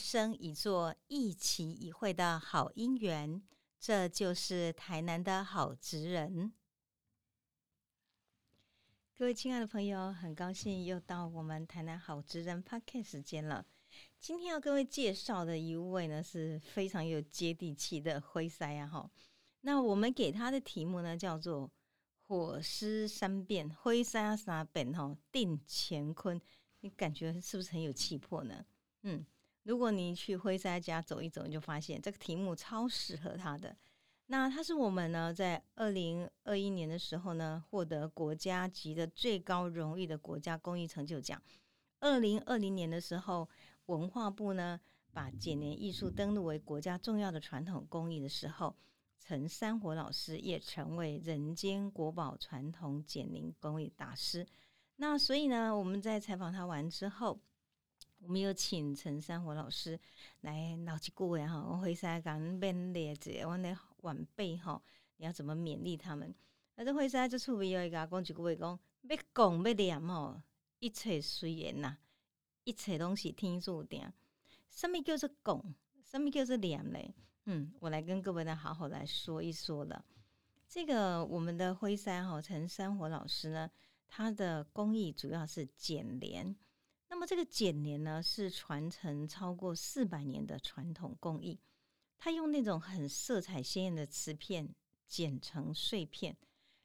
生一座一期一会的好姻缘。这就是台南的好职人。各位亲爱的朋友，很高兴又到我们台南好职人 Podcast 时间了。今天要各位介绍的一位呢，是非常有接地气的灰塞啊！哈，那我们给他的题目呢，叫做“火狮三变灰塞三本”哈，定乾坤。你感觉是不是很有气魄呢？嗯。如果你去灰塞家走一走，你就发现这个题目超适合他的。那他是我们呢，在二零二一年的时候呢，获得国家级的最高荣誉的国家公益成就奖。二零二零年的时候，文化部呢把剪年艺术登录为国家重要的传统工艺的时候，陈山火老师也成为人间国宝传统剪年工艺大师。那所以呢，我们在采访他完之后。我们有请陈山火老师来闹几句话哈，我会使讲勉励者，我的晚辈哈，你要怎么勉励他们？那这会使就处于有一个讲几句话，讲要讲要念吼，一切随缘呐，一切东西听注定。什么叫做讲？什么叫做念嘞？嗯，我来跟各位呢好好来说一说了。这个我们的灰山哈陈山火老师呢，他的工艺主要是剪连。那么这个剪帘呢，是传承超过四百年的传统工艺。它用那种很色彩鲜艳的瓷片剪成碎片，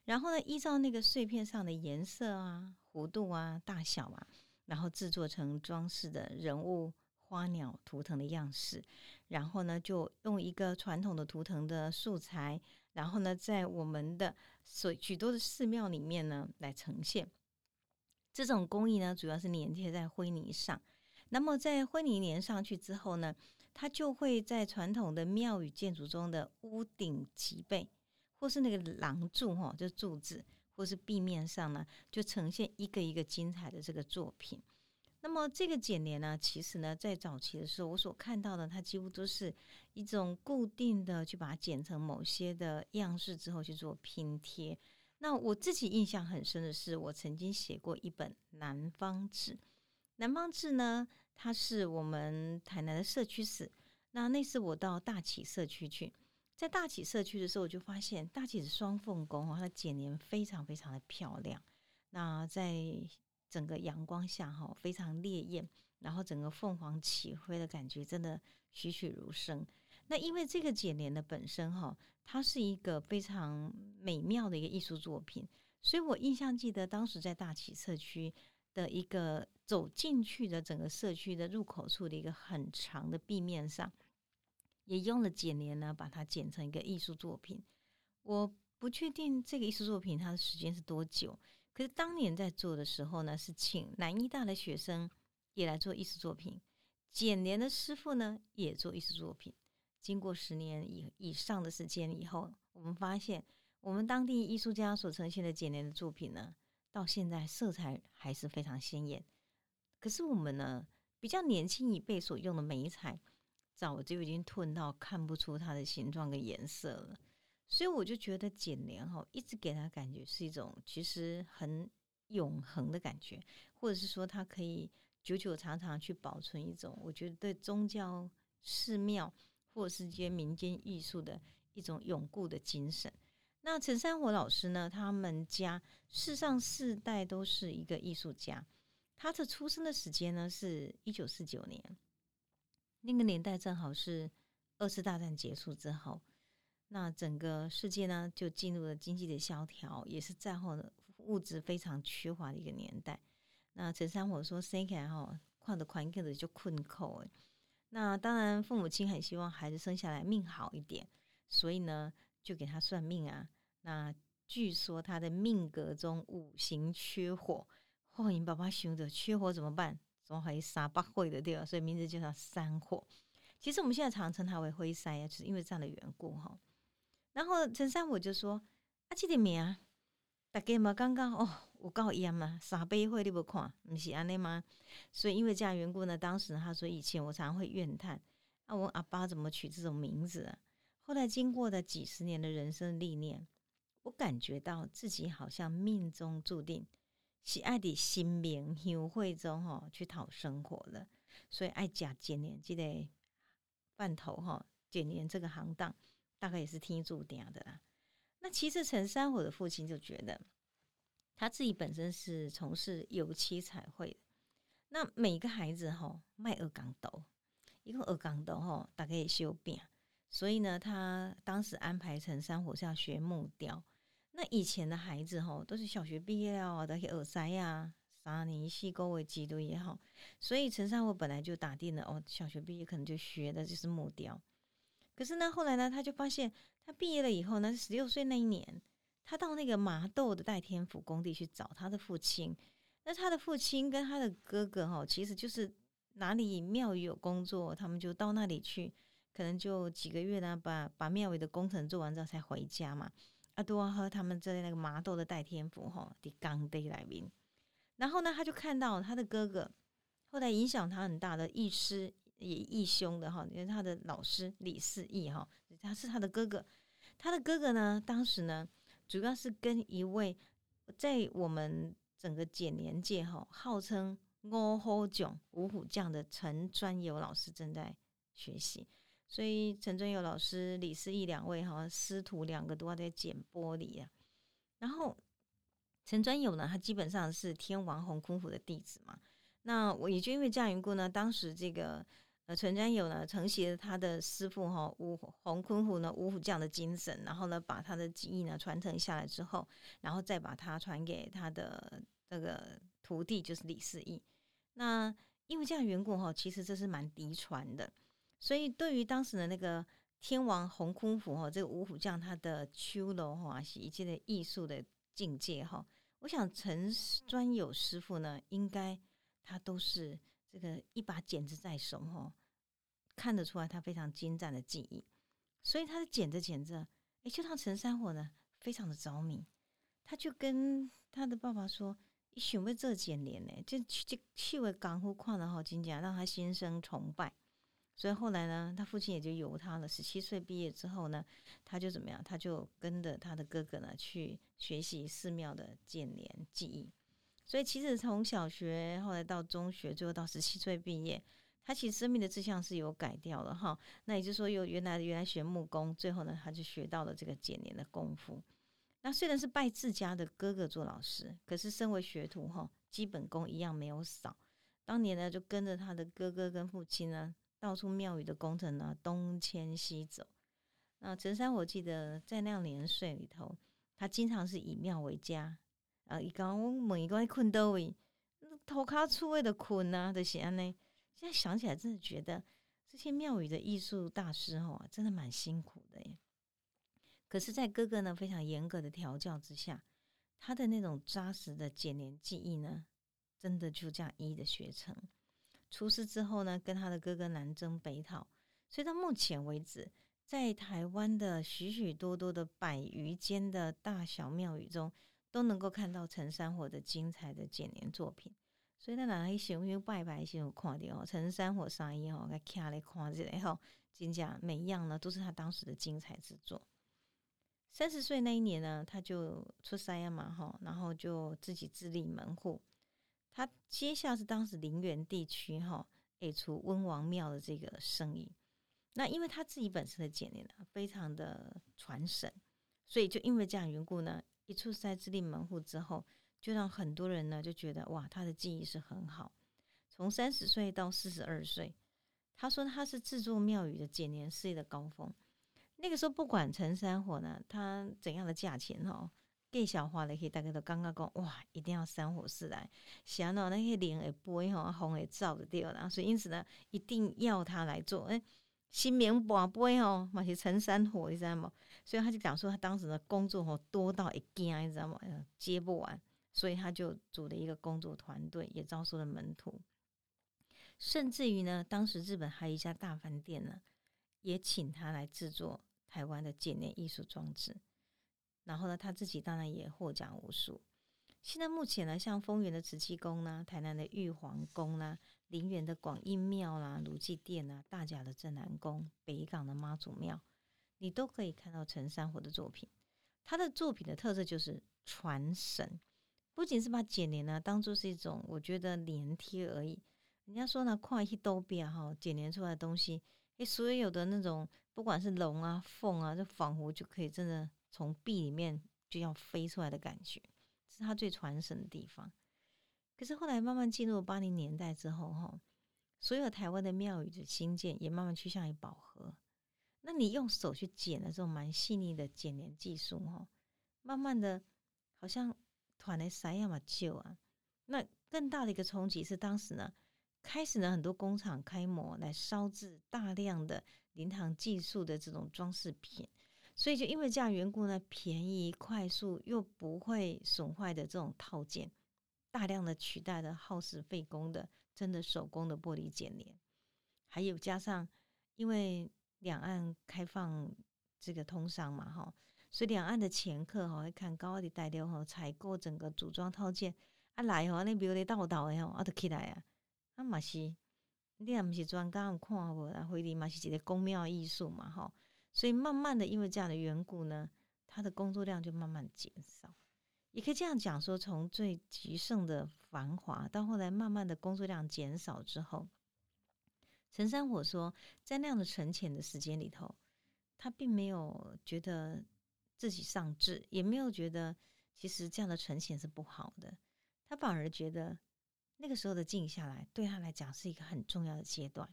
然后呢，依照那个碎片上的颜色啊、弧度啊、大小啊，然后制作成装饰的人物、花鸟、图腾的样式。然后呢，就用一个传统的图腾的素材，然后呢，在我们的所许多的寺庙里面呢，来呈现。这种工艺呢，主要是粘贴在灰泥上。那么在灰泥粘上去之后呢，它就会在传统的庙宇建筑中的屋顶脊背，或是那个廊柱哈，就柱子，或是壁面上呢，就呈现一个一个精彩的这个作品。那么这个剪黏呢，其实呢，在早期的时候，我所看到的，它几乎都是一种固定的，去把它剪成某些的样式之后去做拼贴。那我自己印象很深的是，我曾经写过一本《南方志》。《南方志》呢，它是我们台南的社区史。那那次我到大起社区去，在大起社区的时候，我就发现大起的双凤宫哦，它剪年非常非常的漂亮。那在整个阳光下哈，非常烈焰，然后整个凤凰起飞的感觉真的栩栩如生。那因为这个剪莲的本身哈，它是一个非常美妙的一个艺术作品，所以我印象记得当时在大起社区的一个走进去的整个社区的入口处的一个很长的壁面上，也用了剪莲呢，把它剪成一个艺术作品。我不确定这个艺术作品它的时间是多久，可是当年在做的时候呢，是请南医大的学生也来做艺术作品，剪莲的师傅呢也做艺术作品。经过十年以以上的时间以后，我们发现，我们当地艺术家所呈现的简年的作品呢，到现在色彩还是非常鲜艳。可是我们呢，比较年轻一辈所用的眉彩，早就已经褪到看不出它的形状跟颜色了。所以我就觉得剪年哈，一直给他感觉是一种其实很永恒的感觉，或者是说它可以久久长长去保存一种，我觉得对宗教寺庙。或是些民间艺术的一种永固的精神。那陈山火老师呢？他们家世上四代都是一个艺术家。他的出生的时间呢是一九四九年，那个年代正好是二次大战结束之后，那整个世界呢就进入了经济的萧条，也是战后的物质非常缺乏的一个年代。那陈山火说：“生起来哈，看的宽口的就困口诶。”那当然，父母亲很希望孩子生下来命好一点，所以呢，就给他算命啊。那据说他的命格中五行缺火，后你爸爸想着缺火怎么办？总还三八会的对吧？所以名字就叫三火。其实我们现在常称他为灰山呀，就是因为这样的缘故哈。然后陈三我就说：“啊，这个名。”大家嘛，刚刚哦，我告一样嘛，三杯会你不看，不是安尼吗？所以因为这样缘故呢，当时他说以前我常常会怨叹，啊，我阿爸怎么取这种名字啊？后来经过的几十年的人生历练，我感觉到自己好像命中注定，喜爱伫新明乡会中吼去讨生活了，所以爱食简年这个饭头吼，简年这个行当大概也是听注定的啦。那其实陈三火的父亲就觉得，他自己本身是从事油漆彩绘的，那每个孩子哈卖二钢斗，一个二钢斗哈大概也修病，所以呢，他当时安排陈三火是要学木雕。那以前的孩子哈，都是小学毕业啊，那些耳塞呀，三年细沟为基督也好，所以陈三火本来就打定了哦，小学毕业可能就学的就是木雕。可是呢，后来呢，他就发现他毕业了以后呢，十六岁那一年，他到那个麻豆的代天府工地去找他的父亲。那他的父亲跟他的哥哥哈，其实就是哪里庙宇有工作，他们就到那里去，可能就几个月呢，把把庙宇的工程做完之后才回家嘛。阿多和他们在那个麻豆的代天府哈的刚地来宾，然后呢，他就看到他的哥哥，后来影响他很大的义师也义兄的哈，因为他的老师李四义哈，他是他的哥哥。他的哥哥呢，当时呢，主要是跟一位在我们整个简年界哈，号称五虎将五虎将的陈专友老师正在学习。所以陈专友老师、李思义两位哈师徒两个都要在剪玻璃啊。然后陈专友呢，他基本上是天王洪坤虎的弟子嘛。那我也就因为这样缘故呢，当时这个呃陈专友呢承袭了他的师傅哈吴洪坤虎呢五虎将的精神，然后呢把他的技艺呢传承下来之后，然后再把他传给他的这个徒弟，就是李世义。那因为这样缘故哈，其实这是蛮嫡传的。所以，对于当时的那个天王洪坤虎哈，这个五虎将他的秋楼哈，是一切的艺术的境界哈。我想陈专有师傅呢，应该他都是这个一把剪子在手哈，看得出来他非常精湛的技艺。所以他的剪着剪着，哎，就让陈三火呢非常的着迷，他就跟他的爸爸说：“你想要这剪年呢？就就去为港户矿的哈，真正让他心生崇拜。”所以后来呢，他父亲也就由他了。十七岁毕业之后呢，他就怎么样？他就跟着他的哥哥呢去学习寺庙的建年技艺。所以其实从小学后来到中学，最后到十七岁毕业，他其实生命的志向是有改掉了哈。那也就是说，由原来原来学木工，最后呢，他就学到了这个剪年的功夫。那虽然是拜自家的哥哥做老师，可是身为学徒哈，基本功一样没有少。当年呢，就跟着他的哥哥跟父亲呢。到处庙宇的工程呢，东迁西走。那陈山，我记得在那样年岁里头，他经常是以庙为家。啊，一讲我问一个困到位，头卡出位的困啊的些安呢。现在想起来，真的觉得这些庙宇的艺术大师哦，真的蛮辛苦的耶。可是，在哥哥呢非常严格的调教之下，他的那种扎实的剪年技艺呢，真的就这样一一的学成。出师之后呢，跟他的哥哥南征北讨，所以到目前为止，在台湾的许许多多的百余间的大小庙宇中，都能够看到陈山火的精彩的剪年作品。所以，那哪一些因为拜拜先有看到哦，陈山火上衣哦，来看来看这来吼，真讲每一样呢，都是他当时的精彩之作。三十岁那一年呢，他就出山嘛哈，然后就自己自立门户。他接下是当时陵园地区哈，诶出温王庙的这个生意。那因为他自己本身的简练呢，非常的传神，所以就因为这样缘故呢，一出塞自立门户之后，就让很多人呢就觉得哇，他的技艺是很好。从三十岁到四十二岁，他说他是制作庙宇的简年事业的高峰。那个时候不管陈山火呢，他怎样的价钱哈。更小化的，可以大概都刚刚讲哇，一定要三火四来，想到那些灵会飞吼，风会照的掉然后，所以因此呢，一定要他来做。哎，新明宝贝哦，嘛是陈山火，你知道吗？所以他就讲说，他当时的工作吼多到一惊，你知道吗？接不完，所以他就组了一个工作团队，也招收了门徒，甚至于呢，当时日本还有一家大饭店呢，也请他来制作台湾的纪念艺术装置。然后呢，他自己当然也获奖无数。现在目前呢，像丰原的慈济宫呢，台南的玉皇宫呢，林园的广应庙啦，卢记殿啊，大甲的镇南宫，北港的妈祖庙，你都可以看到陈山火的作品。他的作品的特色就是传神，不仅是把剪黏呢当做是一种我觉得粘贴而已。人家说呢，快一都变哈，剪黏出来的东西，诶，所有的那种不管是龙啊、凤啊，就仿佛就可以真的从壁里面就要飞出来的感觉，是他最传神的地方。可是后来慢慢进入八零年代之后，哈，所有台湾的庙宇的兴建也慢慢趋向于饱和。那你用手去剪的这种蛮细腻的剪黏技术，哈，慢慢的，好像团的啥样嘛旧啊。那更大的一个冲击是当时呢。开始呢，很多工厂开模来烧制大量的灵堂技术的这种装饰品，所以就因为这样缘故呢，便宜、快速又不会损坏的这种套件，大量的取代了耗时费工的真的手工的玻璃剪黏，还有加上因为两岸开放这个通商嘛，哈，所以两岸的前客哈会看高的代料哈采购整个组装套件啊来哈那比如你倒倒的吼，啊都起来啊。啊嘛是，你也毋是专家有看无啦，回礼嘛是一个宫庙艺术嘛，吼，所以慢慢的因为这样的缘故呢，他的工作量就慢慢减少。也可以这样讲说，从最极盛的繁华，到后来慢慢的工作量减少之后，陈山火说，在那样的沉潜的时间里头，他并没有觉得自己丧志，也没有觉得其实这样的沉潜是不好的，他反而觉得。那个时候的静下来，对他来讲是一个很重要的阶段，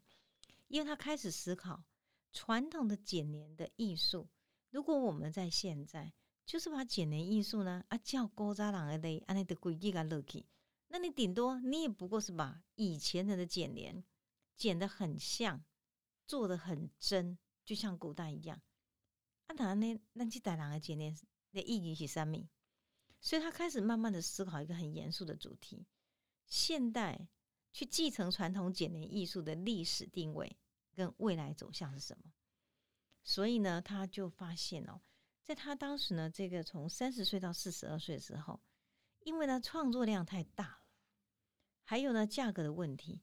因为他开始思考传统的简年的艺术。如果我们在现在，就是把剪黏艺术呢啊叫高扎朗的类，安尼的规矩个落去，那你顶多你也不过是把以前人的剪黏剪得很像，做的很真，就像古代一样。啊，当然呢，那这代人的剪黏的意义是什么？所以他开始慢慢的思考一个很严肃的主题。现代去继承传统剪黏艺术的历史定位跟未来走向是什么？所以呢，他就发现哦，在他当时呢，这个从三十岁到四十二岁的时候，因为呢创作量太大了，还有呢价格的问题，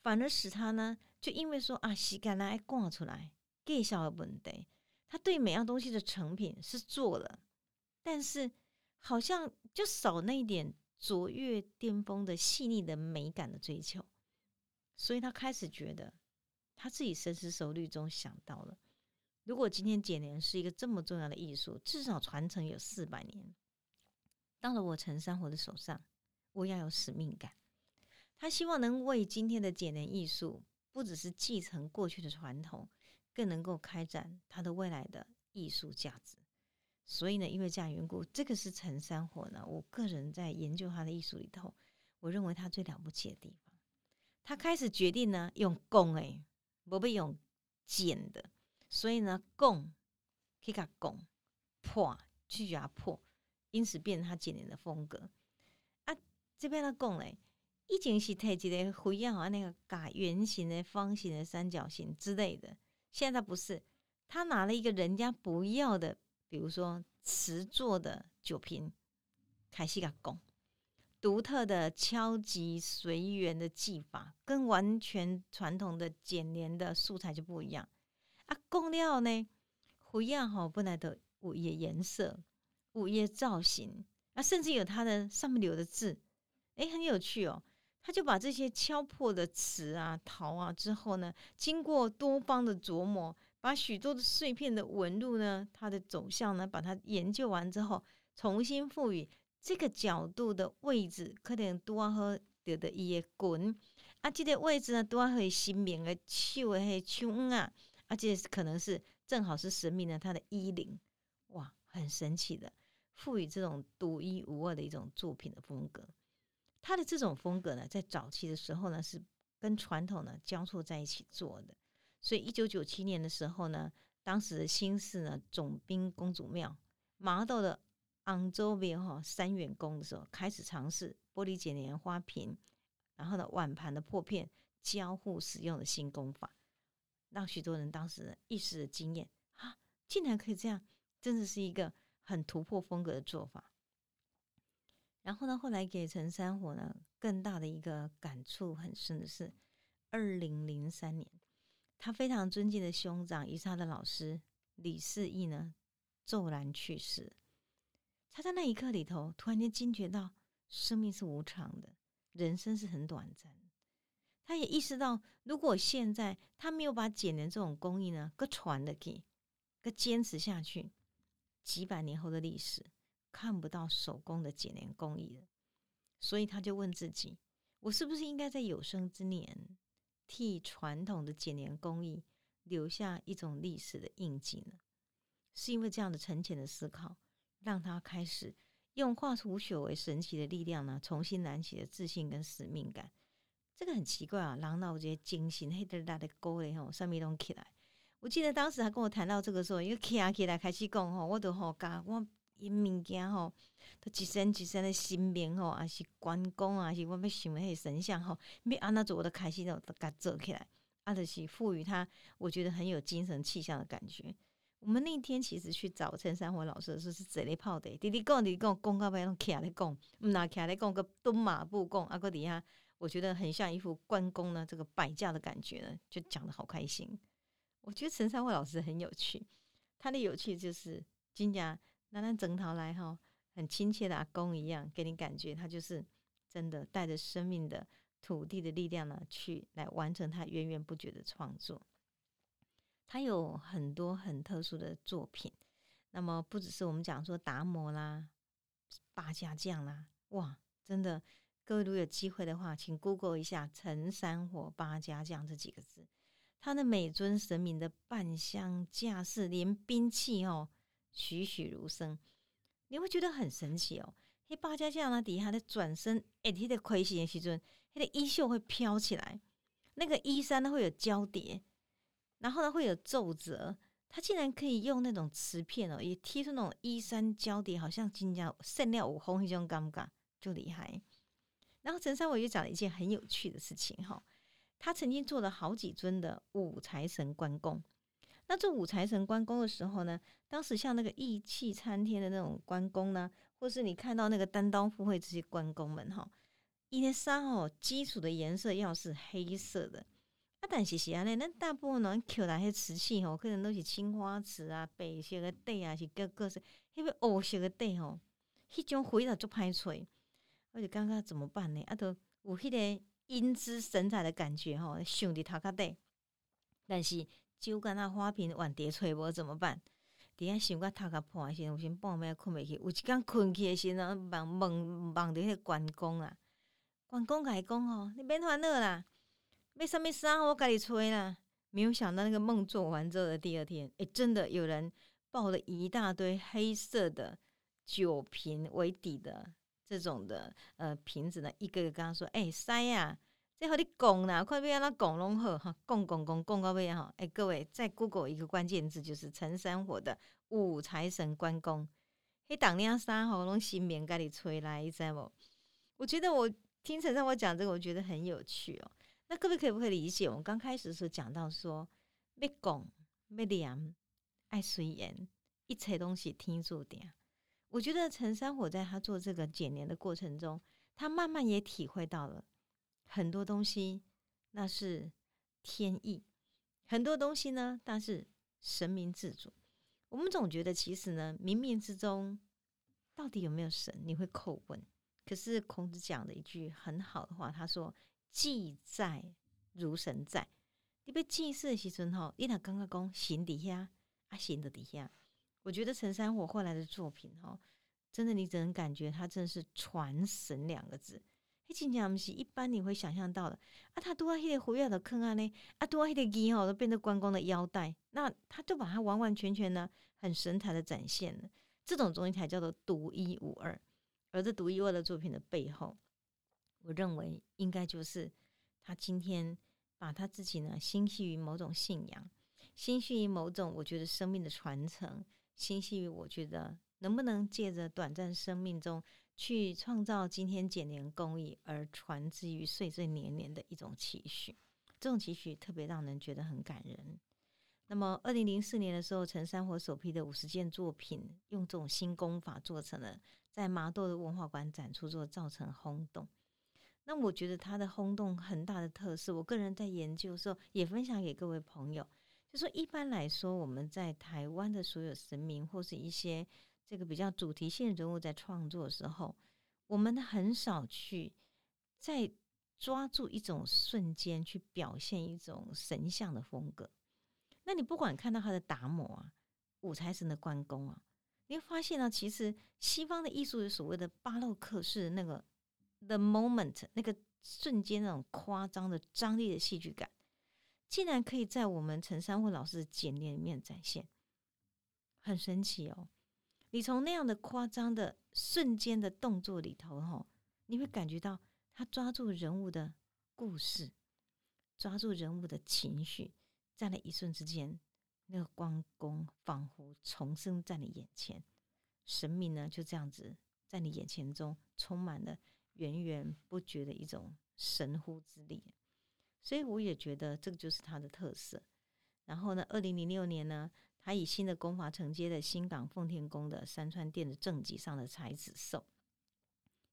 反而使他呢就因为说啊，洗干来挂出来，介绍的问题，他对每样东西的成品是做了，但是好像就少那一点。卓越巅峰的细腻的美感的追求，所以他开始觉得他自己深思熟虑中想到了，如果今天剪黏是一个这么重要的艺术，至少传承有四百年，到了我陈山火的手上，我要有使命感。他希望能为今天的剪黏艺术，不只是继承过去的传统，更能够开展他的未来的艺术价值。所以呢，因为这样缘故，这个是陈山火呢。我个人在研究他的艺术里头，我认为他最了不起的地方，他开始决定呢用弓诶，不被用剪的。所以呢，弓可以给弓破去压破，因此变成他剪年的风格。啊，这边的弓嘞，以前是特一个灰样啊，那个改圆形的、方形的、三角形之类的，现在不是，他拿了一个人家不要的。比如说瓷做的酒瓶，开始个拱，独特的敲击随缘的技法，跟完全传统的剪黏的素材就不一样啊。工料呢，不一样哈，本来的五叶颜色、五叶造型啊，甚至有它的上面留的字，哎，很有趣哦。他就把这些敲破的瓷啊、陶啊之后呢，经过多方的琢磨。把许多的碎片的纹路呢，它的走向呢，把它研究完之后，重新赋予这个角度的位置，可能多和得的一些滚啊，这个位置呢，多和新名的手的黑胸啊，而且可能是正好是神明的他的衣领，哇，很神奇的，赋予这种独一无二的一种作品的风格。他的这种风格呢，在早期的时候呢，是跟传统呢交错在一起做的。所以，一九九七年的时候呢，当时的新市呢总兵公主庙麻豆的昂州边哈三元宫的时候，开始尝试玻璃剪黏花瓶，然后呢碗盘的破片交互使用的新工法，让许多人当时一时的惊艳啊，竟然可以这样，真的是一个很突破风格的做法。然后呢，后来给陈山火呢更大的一个感触很深的是，二零零三年。他非常尊敬的兄长，也是他的老师李世义呢，骤然去世。他在那一刻里头，突然间惊觉到，生命是无常的，人生是很短暂。他也意识到，如果现在他没有把剪年这种工艺呢，搁传的给，搁坚持下去，几百年后的历史看不到手工的剪年工艺了。所以他就问自己：我是不是应该在有生之年，替传统的剪年工艺留下一种历史的印记呢？是因为这样的沉潜的思考，让他开始用化腐朽为神奇的力量呢，重新燃起了自信跟使命感。这个很奇怪啊，狼脑这些精神黑得大的沟嘞吼，上面都起来。我记得当时他跟我谈到这个时候，因为起啊起来开始讲吼，我都好加我因物件吼，都一身一身的新名吼，还是关公啊，是我要想迄神像吼，要安那做，我都开始都都甲做起来，啊，就是赋予他，我觉得很有精神气象的感觉。我们那天其实去找陈山火老师的时候，是坐咧泡的，滴滴讲滴滴讲，讲到尾拢起来讲，毋那起来讲个蹲马步讲，啊，搁底下。我觉得很像一副关公呢，这个摆架的感觉呢，就讲的好开心。我觉得陈三惠老师很有趣，他的有趣就是金家拿那整套来哈，很亲切的阿公一样，给你感觉他就是真的带着生命的土地的力量呢，去来完成他源源不绝的创作。他有很多很特殊的作品，那么不只是我们讲说达摩啦、八家将啦，哇，真的。各位如果有机会的话，请 Google 一下“陈山火八家将”这几个字。他的每尊神明的扮相架势，连兵器哦，栩栩如生，你会觉得很神奇哦。那八家将呢，底下的转身，哎，他的盔形的时阵，他的衣袖会飘起来，那个衣衫呢会有交叠，然后呢会有皱褶，他竟然可以用那种瓷片哦，也贴出那种衣衫交叠，好像金家圣料五红一种尴尬，就厉害。然后陈三伟又讲了一件很有趣的事情哈，他曾经做了好几尊的五财神关公。那做五财神关公的时候呢，当时像那个义气参天的那种关公呢，或是你看到那个单刀赴会这些关公们哈，一年三哦，基础的颜色要是黑色的，啊，但是是安尼，咱大部分人捡来些瓷器吼，可能都是青花瓷啊、白色的底啊，是各各色，迄个黑色的底吼，迄种灰了就歹找。我就感觉怎么办呢？啊，都有迄个英姿神采的感觉吼，想伫头壳底，但是酒干那花瓶碗碟吹无怎么办？底下想个头壳破时，有先半暝困袂去，有一天困去的时阵，梦梦梦着迄个关公啊，关公甲伊讲吼，你免烦恼啦，要什物衫我家己吹啦。没有想到那个梦做完之后的第二天，诶，真的有人抱了一大堆黑色的酒瓶为底的。这种的呃瓶子呢，一个个跟他说：“哎，塞呀，这好你拱啦，快别让他拱拢好哈，拱拱拱拱到尾哈。”哎，各位在 Google 一个关键字就是陈山火的五财神关公，嘿，当年三吼拢新棉盖里吹来，你知道不？我觉得我听陈山我讲这个，我觉得很有趣哦。那各位可不可以理解？我们刚开始的时候讲到说，没拱没凉，爱随缘，一切东西听注定。我觉得陈山火在他做这个减年的过程中，他慢慢也体会到了很多东西，那是天意；很多东西呢，但是神明自主。我们总觉得其实呢，冥冥之中到底有没有神？你会叩问。可是孔子讲的一句很好的话，他说：“祭在如神在。”你被祭祀的时阵吼，你那刚刚讲神底下啊，神的底下。我觉得陈山火后来的作品，哈，真的，你只能感觉他真的是传神两个字。迄真正不是一般你会想象到的啊，他多啊，迄个火药的坑啊呢，啊多啊，迄个鸡吼都变成关公的腰带，那他就把它完完全全呢，很神采的展现了。这种东西才叫做独一无二。而这独一无二的作品的背后，我认为应该就是他今天把他自己呢，心系于某种信仰，心系于某种我觉得生命的传承。心系于我觉得能不能借着短暂生命中去创造今天减年公益，而传之于岁岁年年的一种期许，这种期许特别让人觉得很感人。那么，二零零四年的时候，陈山火首批的五十件作品，用这种新功法做成了，在麻豆的文化馆展出，之后造成轰动。那我觉得它的轰动很大的特色，我个人在研究的时候也分享给各位朋友。就说一般来说，我们在台湾的所有神明或是一些这个比较主题性的人物在创作的时候，我们很少去在抓住一种瞬间去表现一种神像的风格。那你不管看到他的达摩啊，五财神的关公啊，你会发现呢，其实西方的艺术有所谓的巴洛克式的那个 the moment 那个瞬间那种夸张的张力的戏剧感，竟然可以在我们陈山慧老师的简练里面展现，很神奇哦。你从那样的夸张的瞬间的动作里头，哈，你会感觉到他抓住人物的故事，抓住人物的情绪，在那一瞬之间，那个关公仿佛重生在你眼前，神明呢就这样子在你眼前中充满了源源不绝的一种神乎之力，所以我也觉得这个就是他的特色。然后呢，二零零六年呢。他以新的功法承接了新港奉天宫的山川殿的正脊上的才子兽，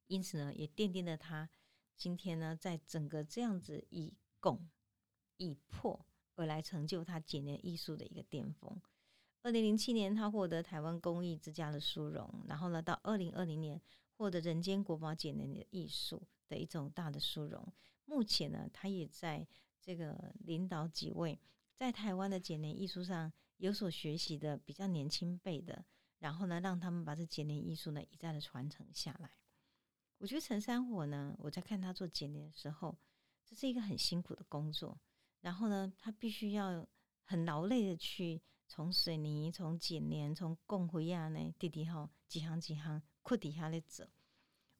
因此呢，也奠定了他今天呢，在整个这样子以拱以破而来成就他简练艺术的一个巅峰。二零零七年，他获得台湾工艺之家的殊荣，然后呢，到二零二零年获得人间国宝简练的艺术的一种大的殊荣。目前呢，他也在这个领导几位在台湾的简练艺术上。有所学习的比较年轻辈的，然后呢，让他们把这剪年艺术呢一再的传承下来。我觉得陈山火呢，我在看他做剪年的时候，这是一个很辛苦的工作。然后呢，他必须要很劳累的去从水泥、从剪年、从供灰啊呢，弟弟哈几行几行库底下来走。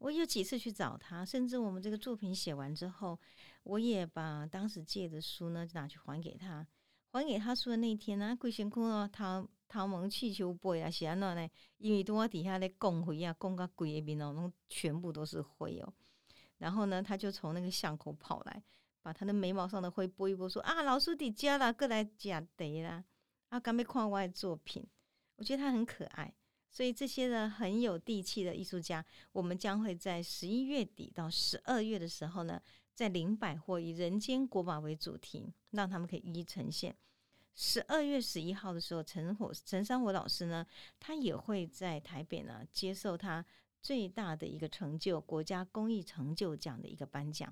我有几次去找他，甚至我们这个作品写完之后，我也把当时借的书呢拿去还给他。还给他说的那一天呢，贵辛苦哦，桃桃门气球杯啊，是安怎呢？因为我底下咧供灰啊，供个鬼的面哦，拢全部都是灰哦。然后呢，他就从那个巷口跑来，把他的眉毛上的灰拨一拨，说啊，老师底家啦，过来夹得啦。啊，刚被看我的作品，我觉得他很可爱。所以这些呢，很有地气的艺术家，我们将会在十一月底到十二月的时候呢。在林百货以人间国宝为主题，让他们可以一一呈现。十二月十一号的时候，陈火陈山火老师呢，他也会在台北呢接受他最大的一个成就——国家公益成就奖的一个颁奖。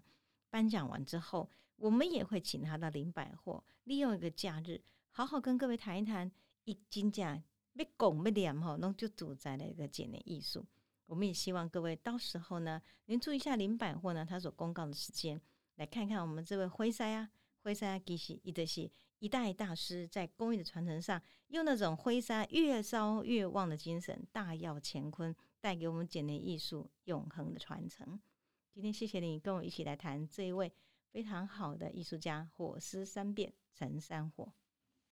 颁奖完之后，我们也会请他到林百货，利用一个假日，好好跟各位谈一谈一金奖要讲要念哈，弄就主宰了一个简练艺术。我们也希望各位到时候呢，您注意一下林百货呢，他所公告的时间，来看看我们这位灰塞啊，灰塞啊，其实一德是一代大师在工艺的传承上，用那种灰沙越烧越旺的精神，大耀乾坤，带给我们简练艺术永恒的传承。今天谢谢你跟我一起来谈这一位非常好的艺术家——火狮三变陈三火。